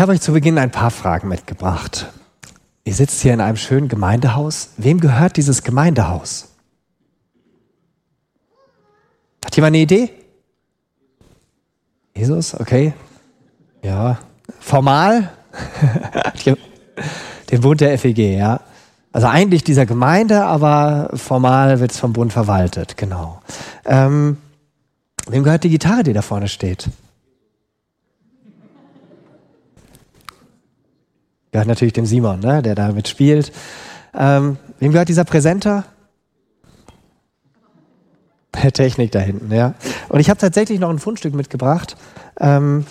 Ich habe euch zu Beginn ein paar Fragen mitgebracht. Ihr sitzt hier in einem schönen Gemeindehaus. Wem gehört dieses Gemeindehaus? Hat jemand eine Idee? Jesus, okay. Ja, formal. Den Bund der FEG, ja. Also eigentlich dieser Gemeinde, aber formal wird es vom Bund verwaltet, genau. Ähm, wem gehört die Gitarre, die da vorne steht? Gehört natürlich dem Simon, ne, der damit spielt. Ähm, wem gehört dieser Präsenter? Technik da hinten, ja. Und ich habe tatsächlich noch ein Fundstück mitgebracht. Ähm,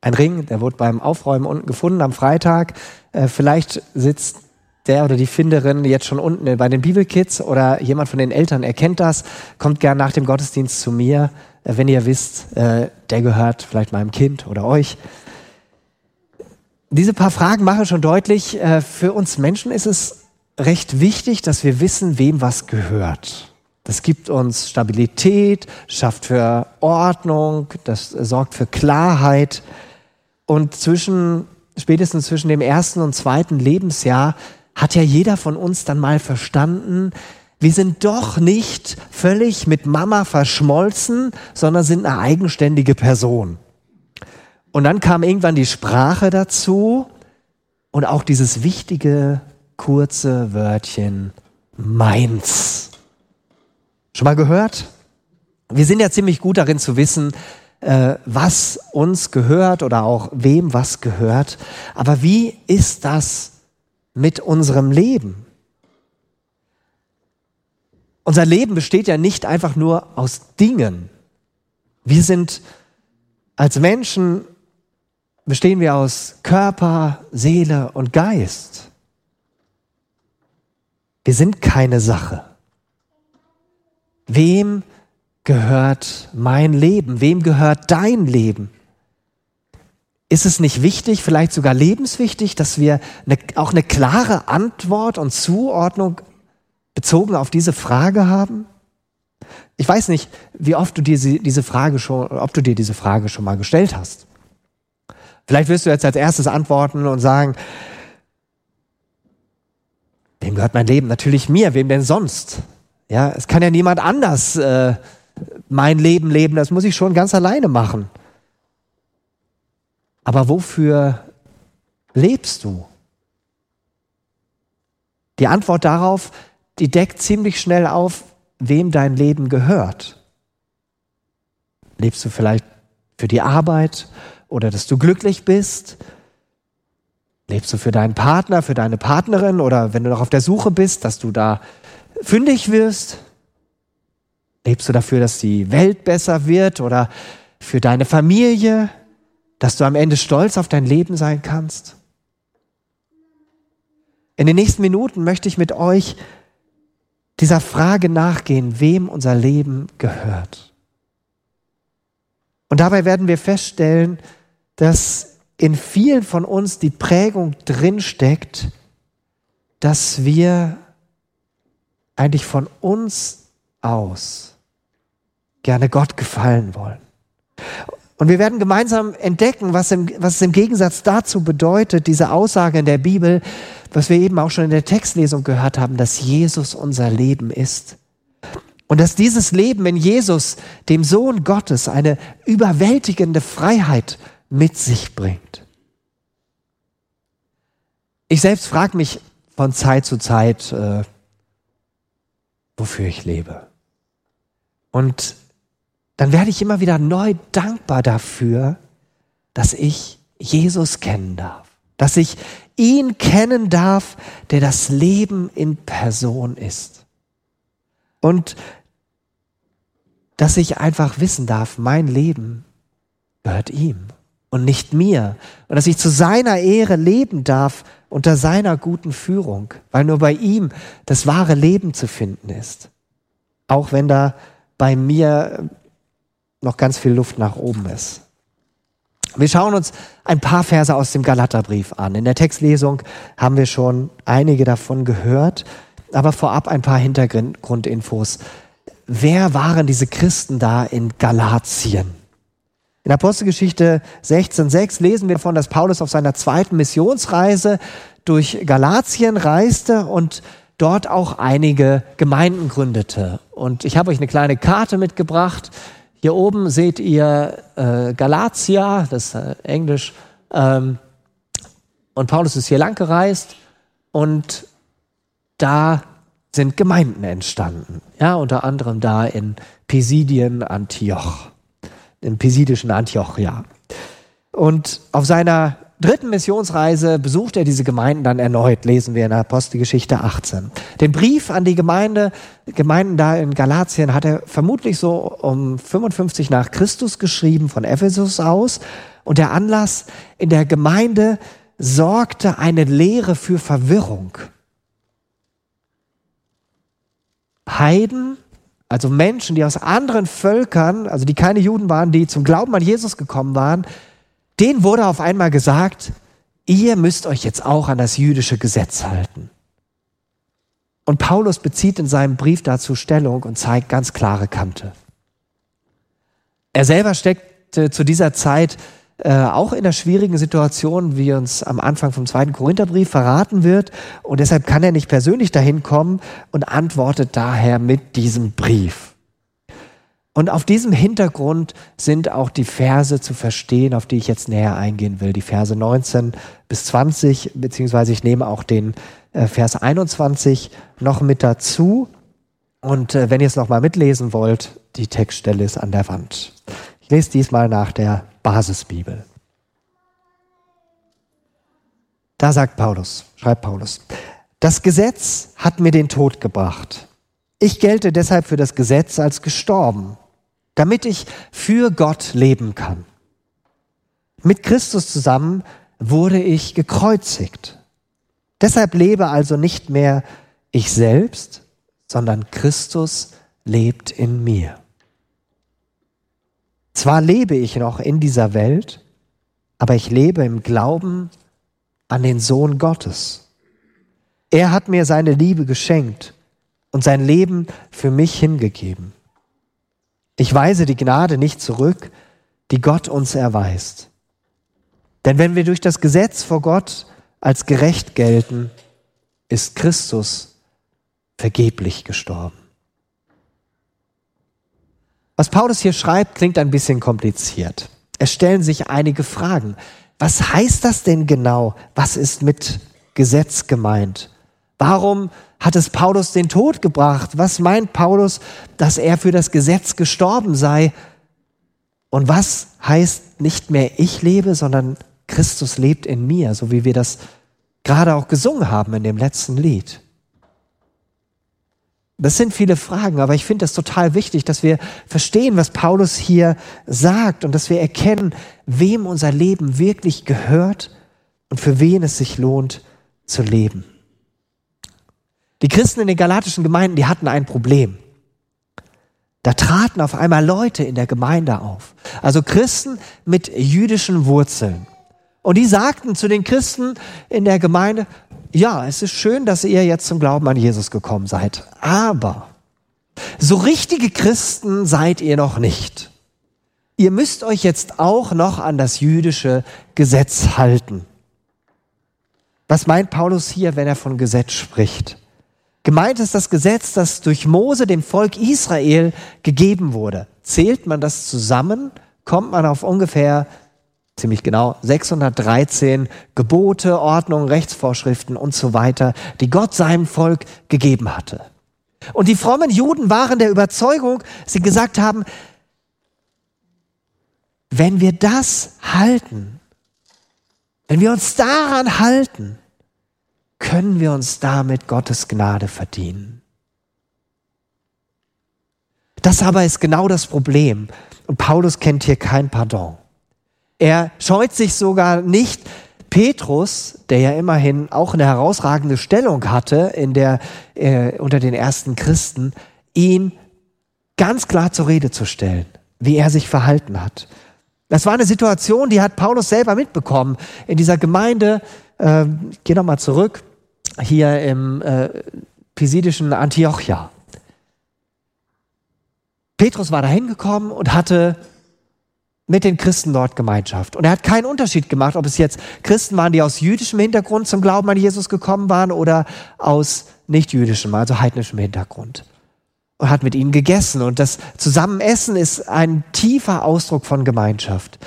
ein Ring, der wurde beim Aufräumen unten gefunden am Freitag. Äh, vielleicht sitzt der oder die Finderin jetzt schon unten bei den Bibelkids oder jemand von den Eltern erkennt das, kommt gern nach dem Gottesdienst zu mir, äh, wenn ihr wisst, äh, der gehört vielleicht meinem Kind oder euch. Diese paar Fragen machen schon deutlich, äh, für uns Menschen ist es recht wichtig, dass wir wissen, wem was gehört. Das gibt uns Stabilität, schafft für Ordnung, das sorgt für Klarheit. Und zwischen, spätestens zwischen dem ersten und zweiten Lebensjahr hat ja jeder von uns dann mal verstanden, wir sind doch nicht völlig mit Mama verschmolzen, sondern sind eine eigenständige Person. Und dann kam irgendwann die Sprache dazu und auch dieses wichtige, kurze Wörtchen meins. Schon mal gehört? Wir sind ja ziemlich gut darin zu wissen, äh, was uns gehört oder auch wem was gehört. Aber wie ist das mit unserem Leben? Unser Leben besteht ja nicht einfach nur aus Dingen. Wir sind als Menschen bestehen wir aus Körper, Seele und Geist. Wir sind keine Sache. Wem gehört mein Leben? Wem gehört dein Leben? Ist es nicht wichtig, vielleicht sogar lebenswichtig, dass wir eine, auch eine klare Antwort und Zuordnung bezogen auf diese Frage haben? Ich weiß nicht, wie oft du dir diese Frage schon, ob du dir diese Frage schon mal gestellt hast. Vielleicht wirst du jetzt als erstes antworten und sagen, wem gehört mein Leben? Natürlich mir, wem denn sonst? Ja, es kann ja niemand anders äh, mein Leben leben, das muss ich schon ganz alleine machen. Aber wofür lebst du? Die Antwort darauf, die deckt ziemlich schnell auf, wem dein Leben gehört. Lebst du vielleicht für die Arbeit oder dass du glücklich bist? Lebst du für deinen Partner, für deine Partnerin oder wenn du noch auf der Suche bist, dass du da fündig wirst? Lebst du dafür, dass die Welt besser wird oder für deine Familie, dass du am Ende stolz auf dein Leben sein kannst? In den nächsten Minuten möchte ich mit euch dieser Frage nachgehen, wem unser Leben gehört. Und dabei werden wir feststellen, dass in vielen von uns die Prägung drinsteckt, dass wir eigentlich von uns aus gerne Gott gefallen wollen. Und wir werden gemeinsam entdecken, was, im, was es im Gegensatz dazu bedeutet, diese Aussage in der Bibel, was wir eben auch schon in der Textlesung gehört haben, dass Jesus unser Leben ist. Und dass dieses Leben in Jesus, dem Sohn Gottes, eine überwältigende Freiheit mit sich bringt. Ich selbst frage mich von Zeit zu Zeit, äh, wofür ich lebe. Und dann werde ich immer wieder neu dankbar dafür, dass ich Jesus kennen darf, dass ich ihn kennen darf, der das Leben in Person ist. Und dass ich einfach wissen darf, mein Leben gehört ihm und nicht mir. Und dass ich zu seiner Ehre leben darf unter seiner guten Führung, weil nur bei ihm das wahre Leben zu finden ist. Auch wenn da bei mir noch ganz viel Luft nach oben ist. Wir schauen uns ein paar Verse aus dem Galaterbrief an. In der Textlesung haben wir schon einige davon gehört, aber vorab ein paar Hintergrundinfos. Wer waren diese Christen da in Galatien? In Apostelgeschichte 16.6 lesen wir davon, dass Paulus auf seiner zweiten Missionsreise durch Galatien reiste und dort auch einige Gemeinden gründete. Und ich habe euch eine kleine Karte mitgebracht. Hier oben seht ihr äh, Galatia, das ist äh, Englisch. Ähm, und Paulus ist hier lang gereist und da sind Gemeinden entstanden. Ja, unter anderem da in Pisidien, Antioch, im pisidischen Antioch, ja. Und auf seiner dritten Missionsreise besucht er diese Gemeinden dann erneut, lesen wir in der Apostelgeschichte 18. Den Brief an die Gemeinde, Gemeinden da in Galatien hat er vermutlich so um 55 nach Christus geschrieben von Ephesus aus. Und der Anlass in der Gemeinde sorgte eine Lehre für Verwirrung. Heiden, also Menschen, die aus anderen Völkern, also die keine Juden waren, die zum Glauben an Jesus gekommen waren, denen wurde auf einmal gesagt, ihr müsst euch jetzt auch an das jüdische Gesetz halten. Und Paulus bezieht in seinem Brief dazu Stellung und zeigt ganz klare Kante. Er selber steckte zu dieser Zeit äh, auch in der schwierigen Situation, wie uns am Anfang vom zweiten Korintherbrief verraten wird. Und deshalb kann er nicht persönlich dahin kommen und antwortet daher mit diesem Brief. Und auf diesem Hintergrund sind auch die Verse zu verstehen, auf die ich jetzt näher eingehen will. Die Verse 19 bis 20, beziehungsweise ich nehme auch den äh, Vers 21 noch mit dazu. Und äh, wenn ihr es nochmal mitlesen wollt, die Textstelle ist an der Wand. Ich lese diesmal nach der Basisbibel. Da sagt Paulus, schreibt Paulus, das Gesetz hat mir den Tod gebracht. Ich gelte deshalb für das Gesetz als gestorben, damit ich für Gott leben kann. Mit Christus zusammen wurde ich gekreuzigt. Deshalb lebe also nicht mehr ich selbst, sondern Christus lebt in mir. Zwar lebe ich noch in dieser Welt, aber ich lebe im Glauben an den Sohn Gottes. Er hat mir seine Liebe geschenkt und sein Leben für mich hingegeben. Ich weise die Gnade nicht zurück, die Gott uns erweist. Denn wenn wir durch das Gesetz vor Gott als gerecht gelten, ist Christus vergeblich gestorben. Was Paulus hier schreibt, klingt ein bisschen kompliziert. Es stellen sich einige Fragen. Was heißt das denn genau? Was ist mit Gesetz gemeint? Warum hat es Paulus den Tod gebracht? Was meint Paulus, dass er für das Gesetz gestorben sei? Und was heißt nicht mehr ich lebe, sondern Christus lebt in mir, so wie wir das gerade auch gesungen haben in dem letzten Lied? Das sind viele Fragen, aber ich finde es total wichtig, dass wir verstehen, was Paulus hier sagt und dass wir erkennen, wem unser Leben wirklich gehört und für wen es sich lohnt zu leben. Die Christen in den galatischen Gemeinden, die hatten ein Problem. Da traten auf einmal Leute in der Gemeinde auf, also Christen mit jüdischen Wurzeln. Und die sagten zu den Christen in der Gemeinde, ja, es ist schön, dass ihr jetzt zum Glauben an Jesus gekommen seid, aber so richtige Christen seid ihr noch nicht. Ihr müsst euch jetzt auch noch an das jüdische Gesetz halten. Was meint Paulus hier, wenn er von Gesetz spricht? Gemeint ist das Gesetz, das durch Mose dem Volk Israel gegeben wurde. Zählt man das zusammen, kommt man auf ungefähr ziemlich genau 613 Gebote, Ordnungen, Rechtsvorschriften und so weiter, die Gott seinem Volk gegeben hatte. Und die frommen Juden waren der Überzeugung, sie gesagt haben, wenn wir das halten, wenn wir uns daran halten, können wir uns damit Gottes Gnade verdienen. Das aber ist genau das Problem. Und Paulus kennt hier kein Pardon. Er scheut sich sogar nicht, Petrus, der ja immerhin auch eine herausragende Stellung hatte in der, äh, unter den ersten Christen, ihn ganz klar zur Rede zu stellen, wie er sich verhalten hat. Das war eine Situation, die hat Paulus selber mitbekommen. In dieser Gemeinde, äh, ich gehe nochmal zurück, hier im äh, pisidischen mit den Christen dort Gemeinschaft. Und er hat keinen Unterschied gemacht, ob es jetzt Christen waren, die aus jüdischem Hintergrund zum Glauben an Jesus gekommen waren oder aus nicht jüdischem, also heidnischem Hintergrund. Und hat mit ihnen gegessen. Und das Zusammenessen ist ein tiefer Ausdruck von Gemeinschaft.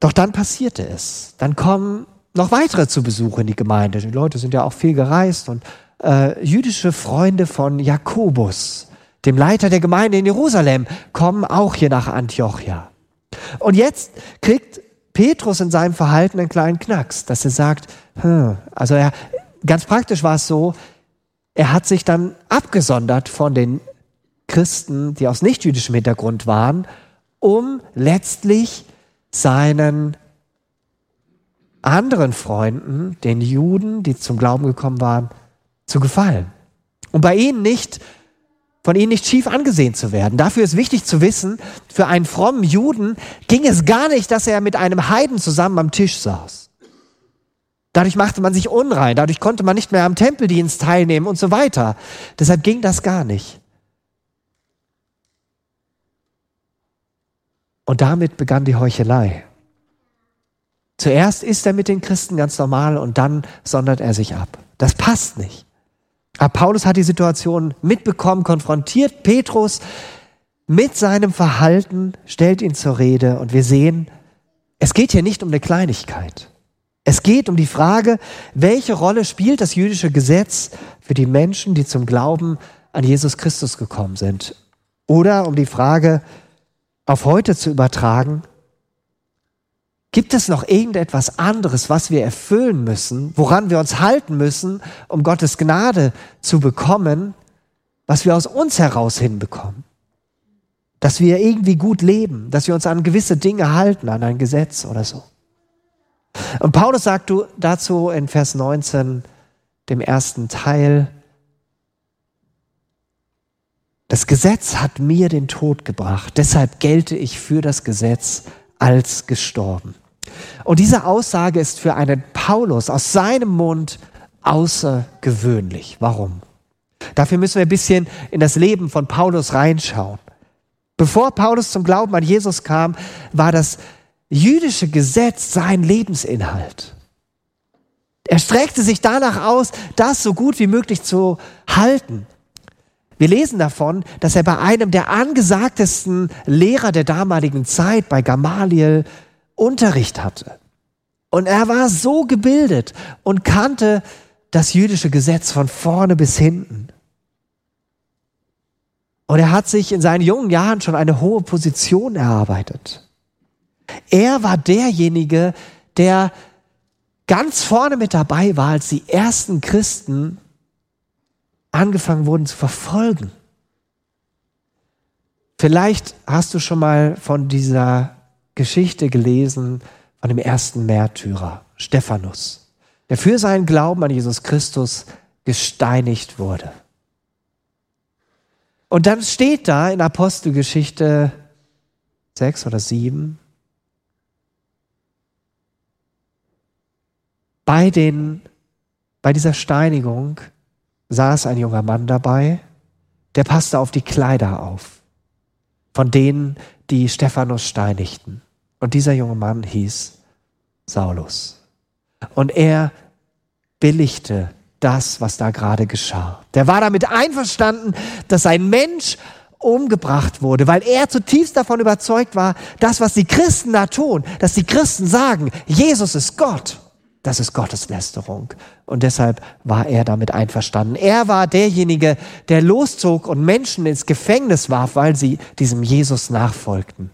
Doch dann passierte es. Dann kommen noch weitere zu Besuch in die Gemeinde. Die Leute sind ja auch viel gereist und äh, jüdische Freunde von Jakobus, dem Leiter der Gemeinde in Jerusalem, kommen auch hier nach Antiochia. Und jetzt kriegt Petrus in seinem Verhalten einen kleinen Knacks, dass er sagt, hm, also er, ganz praktisch war es so, er hat sich dann abgesondert von den Christen, die aus nichtjüdischem Hintergrund waren, um letztlich seinen anderen Freunden, den Juden, die zum Glauben gekommen waren, zu gefallen. Und bei ihnen nicht, von ihnen nicht schief angesehen zu werden. Dafür ist wichtig zu wissen, für einen frommen Juden ging es gar nicht, dass er mit einem Heiden zusammen am Tisch saß. Dadurch machte man sich unrein, dadurch konnte man nicht mehr am Tempeldienst teilnehmen und so weiter. Deshalb ging das gar nicht. Und damit begann die Heuchelei. Zuerst ist er mit den Christen ganz normal und dann sondert er sich ab. Das passt nicht. Aber Paulus hat die Situation mitbekommen, konfrontiert Petrus mit seinem Verhalten, stellt ihn zur Rede und wir sehen, es geht hier nicht um eine Kleinigkeit. Es geht um die Frage, welche Rolle spielt das jüdische Gesetz für die Menschen, die zum Glauben an Jesus Christus gekommen sind? Oder um die Frage, auf heute zu übertragen, Gibt es noch irgendetwas anderes, was wir erfüllen müssen, woran wir uns halten müssen, um Gottes Gnade zu bekommen, was wir aus uns heraus hinbekommen? Dass wir irgendwie gut leben, dass wir uns an gewisse Dinge halten, an ein Gesetz oder so. Und Paulus sagt dazu in Vers 19, dem ersten Teil, das Gesetz hat mir den Tod gebracht, deshalb gelte ich für das Gesetz als gestorben. Und diese Aussage ist für einen Paulus aus seinem Mund außergewöhnlich. Warum? Dafür müssen wir ein bisschen in das Leben von Paulus reinschauen. Bevor Paulus zum Glauben an Jesus kam, war das jüdische Gesetz sein Lebensinhalt. Er streckte sich danach aus, das so gut wie möglich zu halten. Wir lesen davon, dass er bei einem der angesagtesten Lehrer der damaligen Zeit, bei Gamaliel, Unterricht hatte. Und er war so gebildet und kannte das jüdische Gesetz von vorne bis hinten. Und er hat sich in seinen jungen Jahren schon eine hohe Position erarbeitet. Er war derjenige, der ganz vorne mit dabei war, als die ersten Christen angefangen wurden zu verfolgen. Vielleicht hast du schon mal von dieser Geschichte gelesen von dem ersten Märtyrer, Stephanus, der für seinen Glauben an Jesus Christus gesteinigt wurde. Und dann steht da in Apostelgeschichte 6 oder 7, bei, den, bei dieser Steinigung saß ein junger Mann dabei, der passte auf die Kleider auf, von denen, die Stephanus steinigten. Und dieser junge Mann hieß Saulus. Und er billigte das, was da gerade geschah. Der war damit einverstanden, dass ein Mensch umgebracht wurde, weil er zutiefst davon überzeugt war, das, was die Christen da tun, dass die Christen sagen, Jesus ist Gott, das ist Gotteslästerung. Und deshalb war er damit einverstanden. Er war derjenige, der loszog und Menschen ins Gefängnis warf, weil sie diesem Jesus nachfolgten.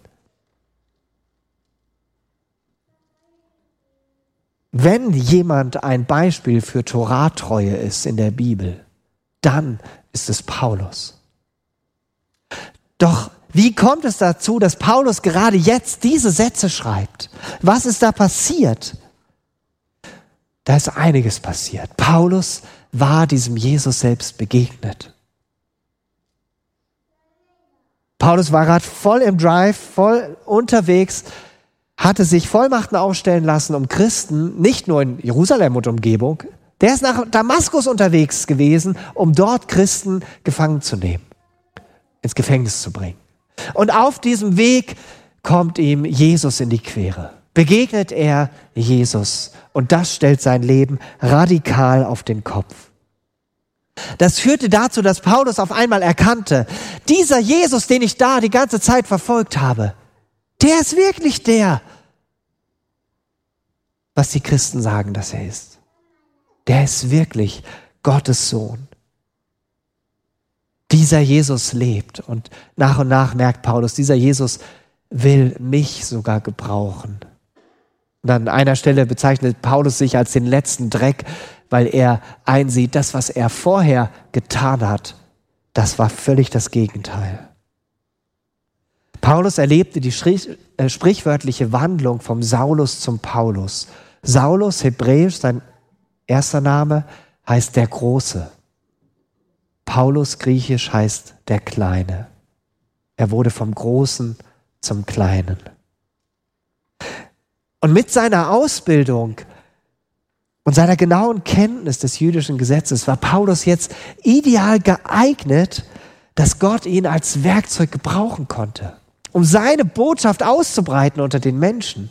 Wenn jemand ein Beispiel für Torahtreue ist in der Bibel, dann ist es Paulus. Doch wie kommt es dazu, dass Paulus gerade jetzt diese Sätze schreibt? Was ist da passiert? Da ist einiges passiert. Paulus war diesem Jesus selbst begegnet. Paulus war gerade voll im Drive, voll unterwegs hatte sich Vollmachten aufstellen lassen, um Christen, nicht nur in Jerusalem und Umgebung, der ist nach Damaskus unterwegs gewesen, um dort Christen gefangen zu nehmen, ins Gefängnis zu bringen. Und auf diesem Weg kommt ihm Jesus in die Quere. Begegnet er Jesus. Und das stellt sein Leben radikal auf den Kopf. Das führte dazu, dass Paulus auf einmal erkannte, dieser Jesus, den ich da die ganze Zeit verfolgt habe, der ist wirklich der, was die Christen sagen, dass er ist. Der ist wirklich Gottes Sohn. Dieser Jesus lebt und nach und nach merkt Paulus, dieser Jesus will mich sogar gebrauchen. Und an einer Stelle bezeichnet Paulus sich als den letzten Dreck, weil er einsieht, das, was er vorher getan hat, das war völlig das Gegenteil. Paulus erlebte die äh, sprichwörtliche Wandlung vom Saulus zum Paulus. Saulus, hebräisch, sein erster Name, heißt der Große. Paulus, griechisch, heißt der Kleine. Er wurde vom Großen zum Kleinen. Und mit seiner Ausbildung und seiner genauen Kenntnis des jüdischen Gesetzes war Paulus jetzt ideal geeignet, dass Gott ihn als Werkzeug gebrauchen konnte, um seine Botschaft auszubreiten unter den Menschen.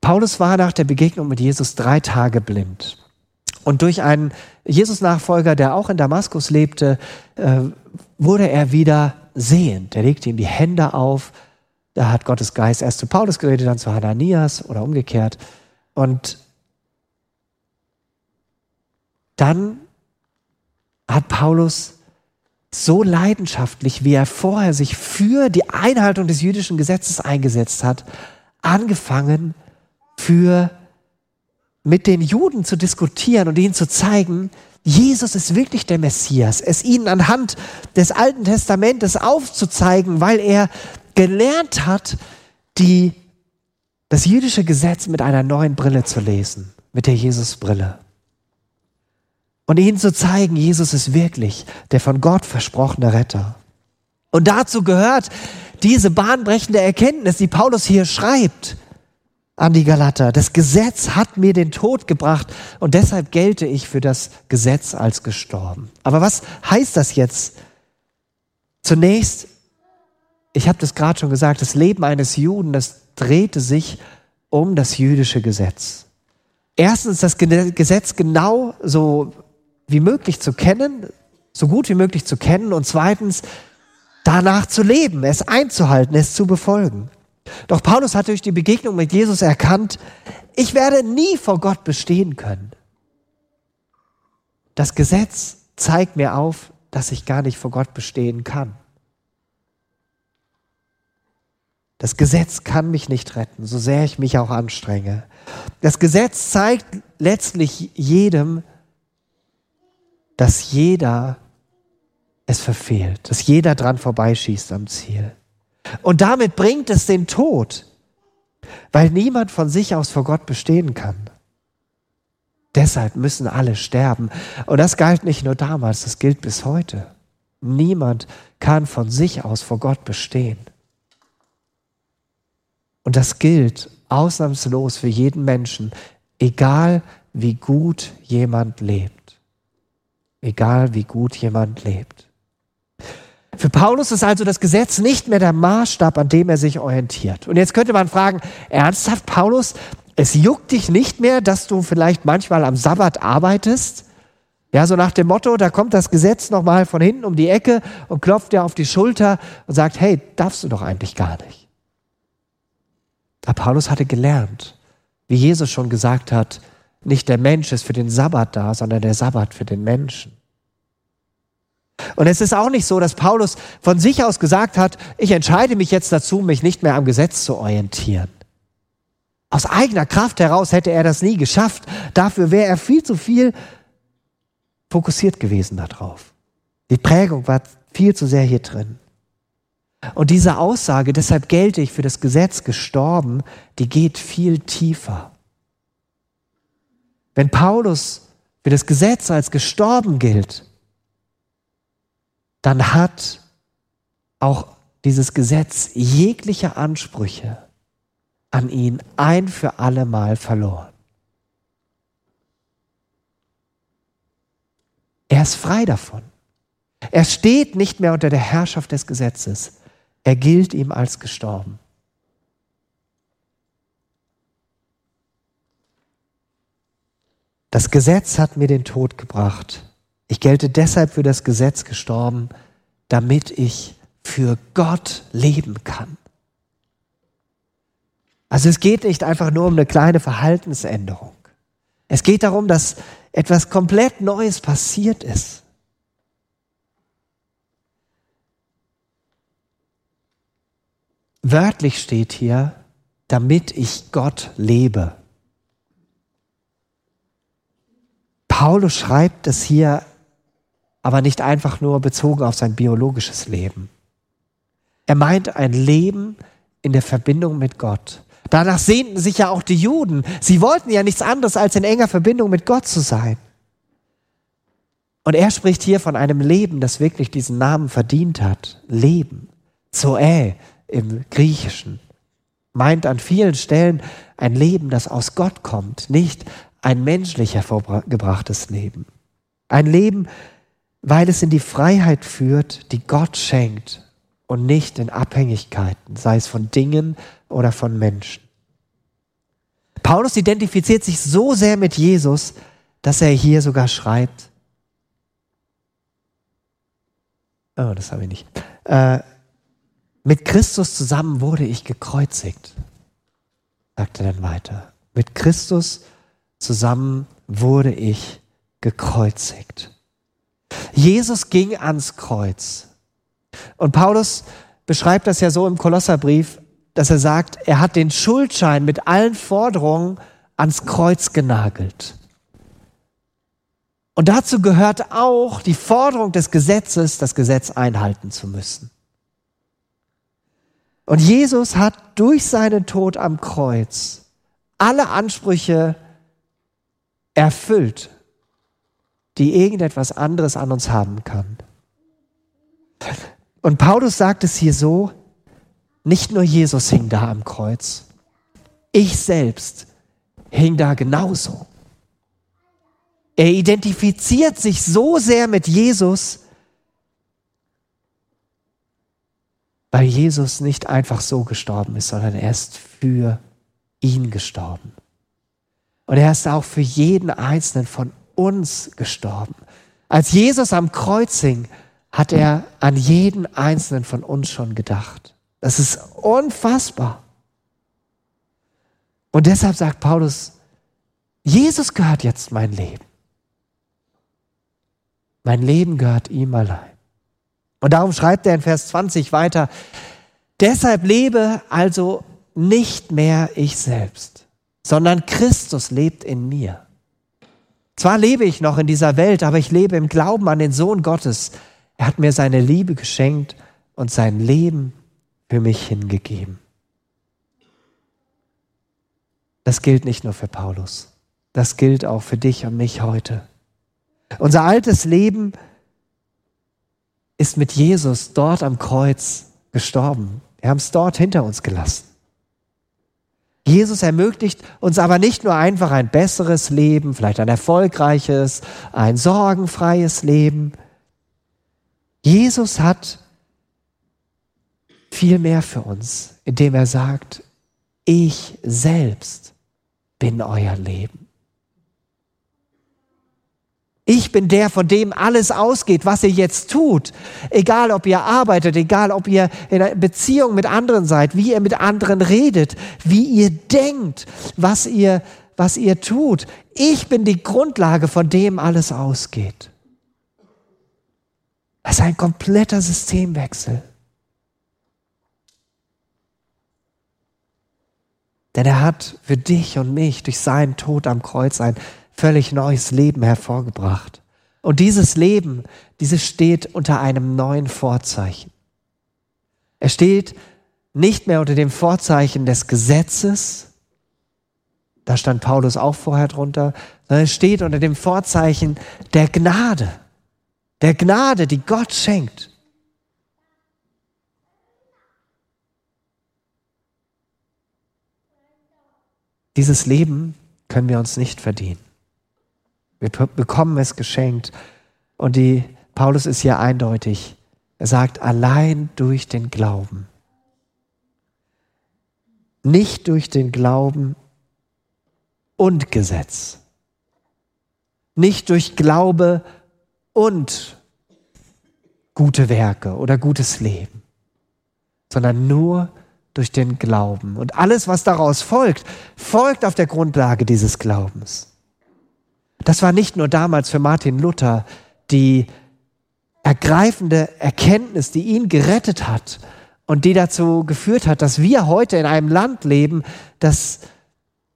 Paulus war nach der Begegnung mit Jesus drei Tage blind. Und durch einen Jesus-Nachfolger, der auch in Damaskus lebte, äh, wurde er wieder sehend. Er legte ihm die Hände auf. Da hat Gottes Geist erst zu Paulus geredet, dann zu Hananias oder umgekehrt. Und dann hat Paulus so leidenschaftlich, wie er vorher sich für die Einhaltung des jüdischen Gesetzes eingesetzt hat, angefangen für mit den Juden zu diskutieren und ihnen zu zeigen, Jesus ist wirklich der Messias, es ihnen anhand des Alten Testamentes aufzuzeigen, weil er gelernt hat, die das jüdische Gesetz mit einer neuen Brille zu lesen, mit der Jesusbrille. Und ihnen zu zeigen, Jesus ist wirklich der von Gott versprochene Retter. Und dazu gehört diese bahnbrechende Erkenntnis, die Paulus hier schreibt an die Galater. Das Gesetz hat mir den Tod gebracht und deshalb gelte ich für das Gesetz als gestorben. Aber was heißt das jetzt? Zunächst, ich habe das gerade schon gesagt, das Leben eines Juden, das drehte sich um das jüdische Gesetz. Erstens das Gesetz genau so wie möglich zu kennen, so gut wie möglich zu kennen und zweitens danach zu leben, es einzuhalten, es zu befolgen. Doch Paulus hat durch die Begegnung mit Jesus erkannt, ich werde nie vor Gott bestehen können. Das Gesetz zeigt mir auf, dass ich gar nicht vor Gott bestehen kann. Das Gesetz kann mich nicht retten, so sehr ich mich auch anstrenge. Das Gesetz zeigt letztlich jedem, dass jeder es verfehlt, dass jeder dran vorbeischießt am Ziel. Und damit bringt es den Tod, weil niemand von sich aus vor Gott bestehen kann. Deshalb müssen alle sterben. Und das galt nicht nur damals, das gilt bis heute. Niemand kann von sich aus vor Gott bestehen. Und das gilt ausnahmslos für jeden Menschen, egal wie gut jemand lebt. Egal wie gut jemand lebt. Für Paulus ist also das Gesetz nicht mehr der Maßstab, an dem er sich orientiert. Und jetzt könnte man fragen, ernsthaft, Paulus, es juckt dich nicht mehr, dass du vielleicht manchmal am Sabbat arbeitest? Ja, so nach dem Motto, da kommt das Gesetz nochmal von hinten um die Ecke und klopft dir auf die Schulter und sagt, hey, darfst du doch eigentlich gar nicht. Aber Paulus hatte gelernt, wie Jesus schon gesagt hat, nicht der Mensch ist für den Sabbat da, sondern der Sabbat für den Menschen. Und es ist auch nicht so, dass Paulus von sich aus gesagt hat, ich entscheide mich jetzt dazu, mich nicht mehr am Gesetz zu orientieren. Aus eigener Kraft heraus hätte er das nie geschafft. Dafür wäre er viel zu viel fokussiert gewesen darauf. Die Prägung war viel zu sehr hier drin. Und diese Aussage, deshalb gelte ich für das Gesetz gestorben, die geht viel tiefer. Wenn Paulus für das Gesetz als gestorben gilt, dann hat auch dieses Gesetz jegliche Ansprüche an ihn ein für alle Mal verloren. Er ist frei davon. Er steht nicht mehr unter der Herrschaft des Gesetzes. Er gilt ihm als gestorben. Das Gesetz hat mir den Tod gebracht. Ich gelte deshalb für das Gesetz gestorben, damit ich für Gott leben kann. Also es geht nicht einfach nur um eine kleine Verhaltensänderung. Es geht darum, dass etwas komplett Neues passiert ist. Wörtlich steht hier, damit ich Gott lebe. Paulus schreibt es hier aber nicht einfach nur bezogen auf sein biologisches Leben. Er meint ein Leben in der Verbindung mit Gott. Danach sehnten sich ja auch die Juden. Sie wollten ja nichts anderes, als in enger Verbindung mit Gott zu sein. Und er spricht hier von einem Leben, das wirklich diesen Namen verdient hat. Leben. Zoä im Griechischen. Meint an vielen Stellen ein Leben, das aus Gott kommt, nicht ein menschlich hervorgebrachtes Leben. Ein Leben, weil es in die Freiheit führt, die Gott schenkt und nicht in Abhängigkeiten, sei es von Dingen oder von Menschen. Paulus identifiziert sich so sehr mit Jesus, dass er hier sogar schreibt, oh, das habe ich nicht, äh, mit Christus zusammen wurde ich gekreuzigt, sagt er dann weiter. Mit Christus zusammen wurde ich gekreuzigt. Jesus ging ans Kreuz. Und Paulus beschreibt das ja so im Kolosserbrief, dass er sagt, er hat den Schuldschein mit allen Forderungen ans Kreuz genagelt. Und dazu gehört auch die Forderung des Gesetzes, das Gesetz einhalten zu müssen. Und Jesus hat durch seinen Tod am Kreuz alle Ansprüche erfüllt, die irgendetwas anderes an uns haben kann. Und Paulus sagt es hier so, nicht nur Jesus hing da am Kreuz, ich selbst hing da genauso. Er identifiziert sich so sehr mit Jesus, weil Jesus nicht einfach so gestorben ist, sondern er ist für ihn gestorben. Und er ist auch für jeden einzelnen von uns gestorben. Als Jesus am Kreuz hing, hat er an jeden einzelnen von uns schon gedacht. Das ist unfassbar. Und deshalb sagt Paulus, Jesus gehört jetzt mein Leben. Mein Leben gehört ihm allein. Und darum schreibt er in Vers 20 weiter, deshalb lebe also nicht mehr ich selbst, sondern Christus lebt in mir. Zwar lebe ich noch in dieser Welt, aber ich lebe im Glauben an den Sohn Gottes. Er hat mir seine Liebe geschenkt und sein Leben für mich hingegeben. Das gilt nicht nur für Paulus, das gilt auch für dich und mich heute. Unser altes Leben ist mit Jesus dort am Kreuz gestorben. Wir haben es dort hinter uns gelassen. Jesus ermöglicht uns aber nicht nur einfach ein besseres Leben, vielleicht ein erfolgreiches, ein sorgenfreies Leben. Jesus hat viel mehr für uns, indem er sagt, ich selbst bin euer Leben. Ich bin der, von dem alles ausgeht, was ihr jetzt tut. Egal, ob ihr arbeitet, egal, ob ihr in einer Beziehung mit anderen seid, wie ihr mit anderen redet, wie ihr denkt, was ihr, was ihr tut. Ich bin die Grundlage, von dem alles ausgeht. Das ist ein kompletter Systemwechsel. Denn er hat für dich und mich durch seinen Tod am Kreuz ein völlig neues Leben hervorgebracht. Und dieses Leben, dieses steht unter einem neuen Vorzeichen. Er steht nicht mehr unter dem Vorzeichen des Gesetzes, da stand Paulus auch vorher drunter, sondern es steht unter dem Vorzeichen der Gnade, der Gnade, die Gott schenkt. Dieses Leben können wir uns nicht verdienen. Wir bekommen es geschenkt. Und die Paulus ist hier eindeutig. Er sagt, allein durch den Glauben. Nicht durch den Glauben und Gesetz. Nicht durch Glaube und gute Werke oder gutes Leben, sondern nur durch den Glauben. Und alles, was daraus folgt, folgt auf der Grundlage dieses Glaubens. Das war nicht nur damals für Martin Luther die ergreifende Erkenntnis, die ihn gerettet hat und die dazu geführt hat, dass wir heute in einem Land leben, das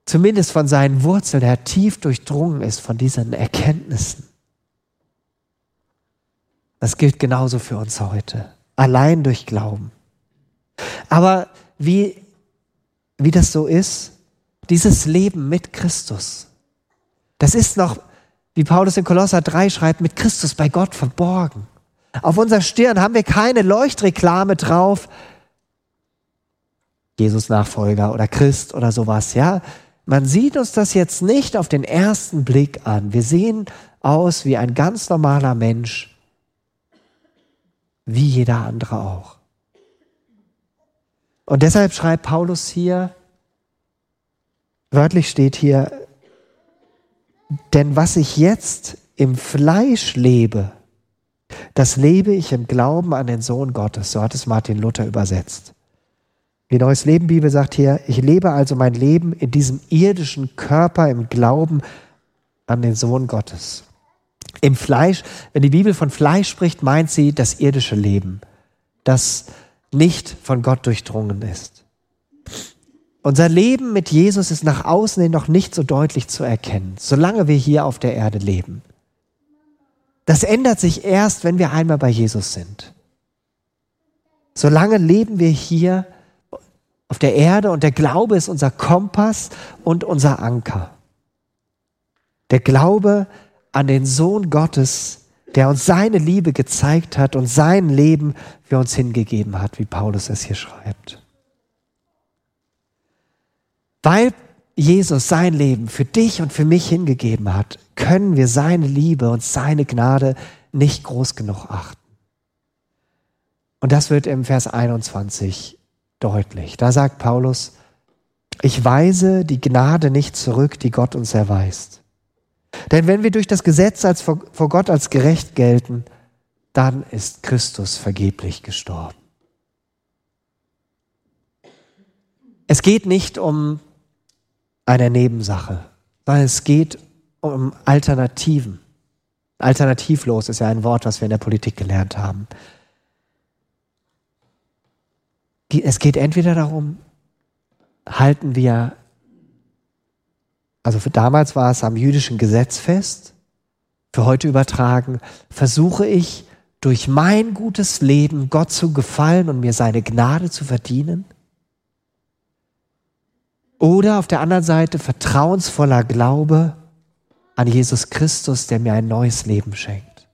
zumindest von seinen Wurzeln her tief durchdrungen ist von diesen Erkenntnissen. Das gilt genauso für uns heute. Allein durch Glauben. Aber wie, wie das so ist, dieses Leben mit Christus, das ist noch, wie Paulus in Kolosser 3 schreibt, mit Christus bei Gott verborgen. Auf unserer Stirn haben wir keine Leuchtreklame drauf, Jesus Nachfolger oder Christ oder sowas, ja. Man sieht uns das jetzt nicht auf den ersten Blick an. Wir sehen aus wie ein ganz normaler Mensch, wie jeder andere auch. Und deshalb schreibt Paulus hier, wörtlich steht hier, denn was ich jetzt im Fleisch lebe, das lebe ich im Glauben an den Sohn Gottes. So hat es Martin Luther übersetzt. Die Neues Leben Bibel sagt hier, ich lebe also mein Leben in diesem irdischen Körper im Glauben an den Sohn Gottes. Im Fleisch, wenn die Bibel von Fleisch spricht, meint sie das irdische Leben, das nicht von Gott durchdrungen ist. Unser Leben mit Jesus ist nach außen hin noch nicht so deutlich zu erkennen, solange wir hier auf der Erde leben. Das ändert sich erst, wenn wir einmal bei Jesus sind. Solange leben wir hier auf der Erde und der Glaube ist unser Kompass und unser Anker. Der Glaube an den Sohn Gottes, der uns seine Liebe gezeigt hat und sein Leben für uns hingegeben hat, wie Paulus es hier schreibt. Weil Jesus sein Leben für dich und für mich hingegeben hat, können wir seine Liebe und seine Gnade nicht groß genug achten. Und das wird im Vers 21 deutlich. Da sagt Paulus, ich weise die Gnade nicht zurück, die Gott uns erweist. Denn wenn wir durch das Gesetz als vor, vor Gott als gerecht gelten, dann ist Christus vergeblich gestorben. Es geht nicht um eine Nebensache, sondern es geht um Alternativen. Alternativlos ist ja ein Wort, was wir in der Politik gelernt haben. Es geht entweder darum, halten wir, also für damals war es am jüdischen Gesetz fest, für heute übertragen, versuche ich durch mein gutes Leben Gott zu gefallen und mir seine Gnade zu verdienen? Oder auf der anderen Seite vertrauensvoller Glaube an Jesus Christus, der mir ein neues Leben schenkt.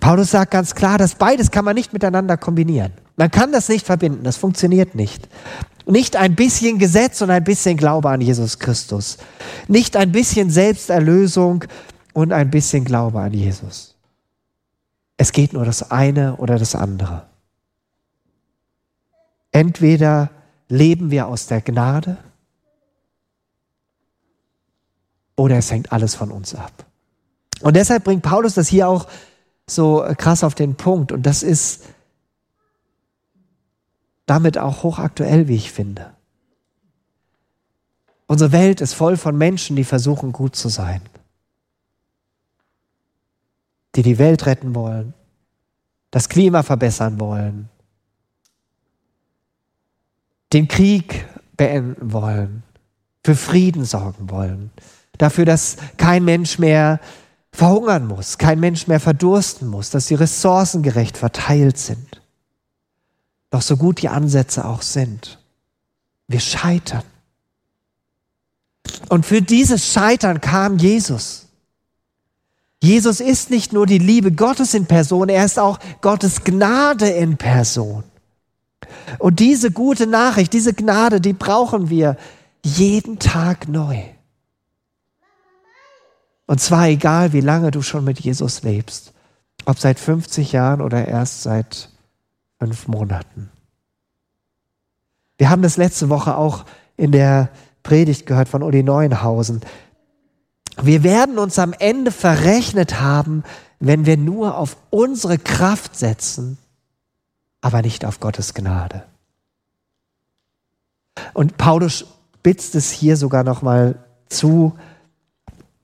Paulus sagt ganz klar, dass beides kann man nicht miteinander kombinieren. Man kann das nicht verbinden, das funktioniert nicht. Nicht ein bisschen Gesetz und ein bisschen Glaube an Jesus Christus. Nicht ein bisschen Selbsterlösung und ein bisschen Glaube an Jesus. Es geht nur das eine oder das andere. Entweder leben wir aus der Gnade oder es hängt alles von uns ab. Und deshalb bringt Paulus das hier auch so krass auf den Punkt. Und das ist damit auch hochaktuell, wie ich finde. Unsere Welt ist voll von Menschen, die versuchen, gut zu sein. Die die Welt retten wollen, das Klima verbessern wollen, den Krieg beenden wollen, für Frieden sorgen wollen, dafür, dass kein Mensch mehr verhungern muss, kein Mensch mehr verdursten muss, dass die Ressourcen gerecht verteilt sind. Doch so gut die Ansätze auch sind, wir scheitern. Und für dieses Scheitern kam Jesus. Jesus ist nicht nur die Liebe Gottes in Person, er ist auch Gottes Gnade in Person. Und diese gute Nachricht, diese Gnade, die brauchen wir jeden Tag neu. Und zwar egal, wie lange du schon mit Jesus lebst. Ob seit 50 Jahren oder erst seit fünf Monaten. Wir haben das letzte Woche auch in der Predigt gehört von Uli Neuenhausen. Wir werden uns am Ende verrechnet haben, wenn wir nur auf unsere Kraft setzen, aber nicht auf Gottes Gnade. Und Paulus spitzt es hier sogar noch mal zu,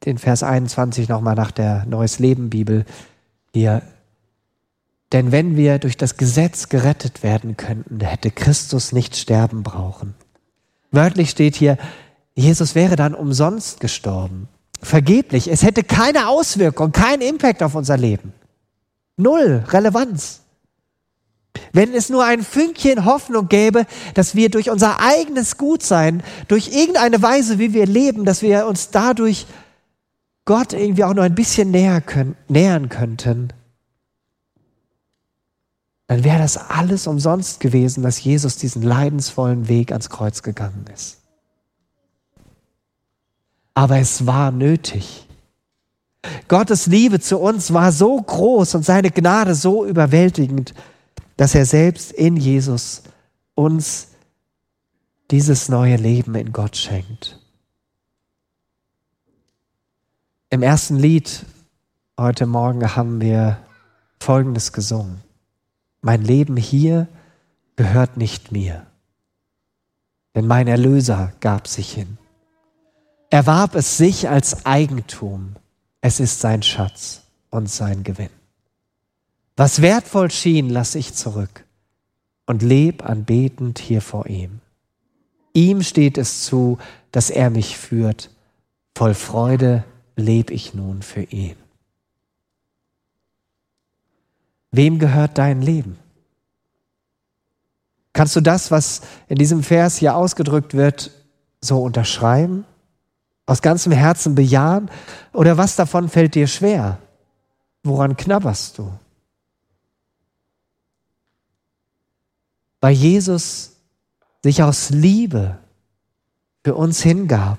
den Vers 21 noch mal nach der Neues Leben Bibel hier. Denn wenn wir durch das Gesetz gerettet werden könnten, hätte Christus nicht sterben brauchen. Wörtlich steht hier, Jesus wäre dann umsonst gestorben. Vergeblich. Es hätte keine Auswirkung, keinen Impact auf unser Leben. Null Relevanz. Wenn es nur ein Fünkchen Hoffnung gäbe, dass wir durch unser eigenes Gutsein, durch irgendeine Weise, wie wir leben, dass wir uns dadurch Gott irgendwie auch nur ein bisschen näher können, nähern könnten, dann wäre das alles umsonst gewesen, dass Jesus diesen leidensvollen Weg ans Kreuz gegangen ist. Aber es war nötig. Gottes Liebe zu uns war so groß und seine Gnade so überwältigend, dass er selbst in Jesus uns dieses neue Leben in Gott schenkt. Im ersten Lied heute Morgen haben wir Folgendes gesungen. Mein Leben hier gehört nicht mir, denn mein Erlöser gab sich hin. Er warb es sich als Eigentum. Es ist sein Schatz und sein Gewinn. Was wertvoll schien, lass ich zurück und leb anbetend hier vor ihm. Ihm steht es zu, dass er mich führt. Voll Freude leb ich nun für ihn. Wem gehört dein Leben? Kannst du das, was in diesem Vers hier ausgedrückt wird, so unterschreiben? Aus ganzem Herzen bejahen? Oder was davon fällt dir schwer? Woran knabberst du? Weil Jesus sich aus Liebe für uns hingab,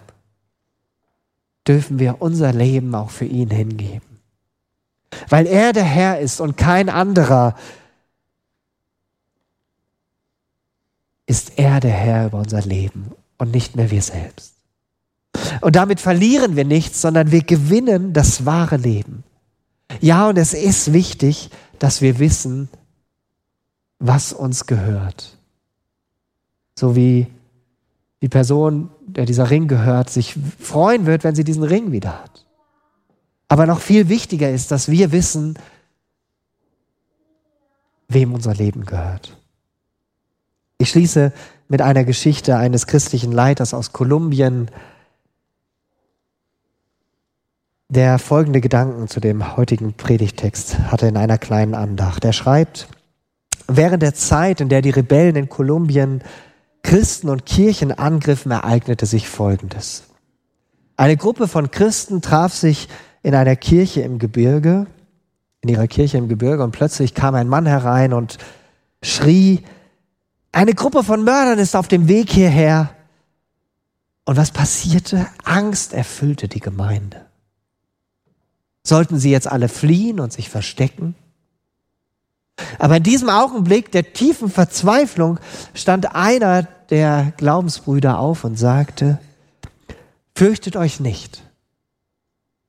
dürfen wir unser Leben auch für ihn hingeben. Weil er der Herr ist und kein anderer, ist er der Herr über unser Leben und nicht mehr wir selbst. Und damit verlieren wir nichts, sondern wir gewinnen das wahre Leben. Ja, und es ist wichtig, dass wir wissen, was uns gehört. So wie die Person, der dieser Ring gehört, sich freuen wird, wenn sie diesen Ring wieder hat. Aber noch viel wichtiger ist, dass wir wissen, wem unser Leben gehört. Ich schließe mit einer Geschichte eines christlichen Leiters aus Kolumbien, der folgende Gedanken zu dem heutigen Predigtext hatte in einer kleinen Andacht. Er schreibt, während der Zeit, in der die Rebellen in Kolumbien Christen und Kirchen angriffen, ereignete sich Folgendes. Eine Gruppe von Christen traf sich in einer Kirche im Gebirge, in ihrer Kirche im Gebirge, und plötzlich kam ein Mann herein und schrie, eine Gruppe von Mördern ist auf dem Weg hierher. Und was passierte? Angst erfüllte die Gemeinde. Sollten sie jetzt alle fliehen und sich verstecken? Aber in diesem Augenblick der tiefen Verzweiflung stand einer der Glaubensbrüder auf und sagte, fürchtet euch nicht.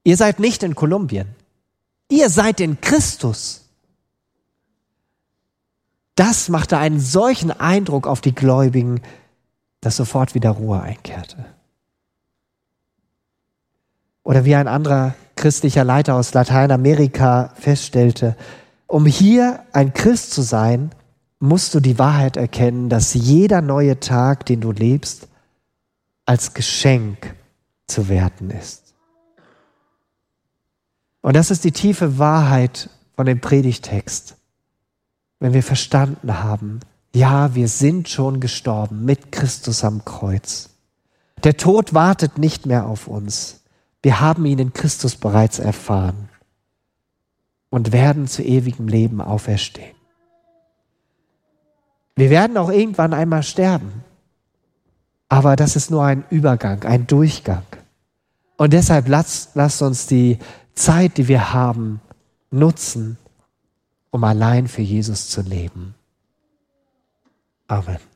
Ihr seid nicht in Kolumbien. Ihr seid in Christus. Das machte einen solchen Eindruck auf die Gläubigen, dass sofort wieder Ruhe einkehrte. Oder wie ein anderer christlicher Leiter aus Lateinamerika feststellte, um hier ein Christ zu sein, musst du die Wahrheit erkennen, dass jeder neue Tag, den du lebst, als Geschenk zu werten ist. Und das ist die tiefe Wahrheit von dem Predigtext wenn wir verstanden haben, ja, wir sind schon gestorben mit Christus am Kreuz. Der Tod wartet nicht mehr auf uns. Wir haben ihn in Christus bereits erfahren und werden zu ewigem Leben auferstehen. Wir werden auch irgendwann einmal sterben, aber das ist nur ein Übergang, ein Durchgang. Und deshalb lasst, lasst uns die Zeit, die wir haben, nutzen, um allein für Jesus zu leben. Amen.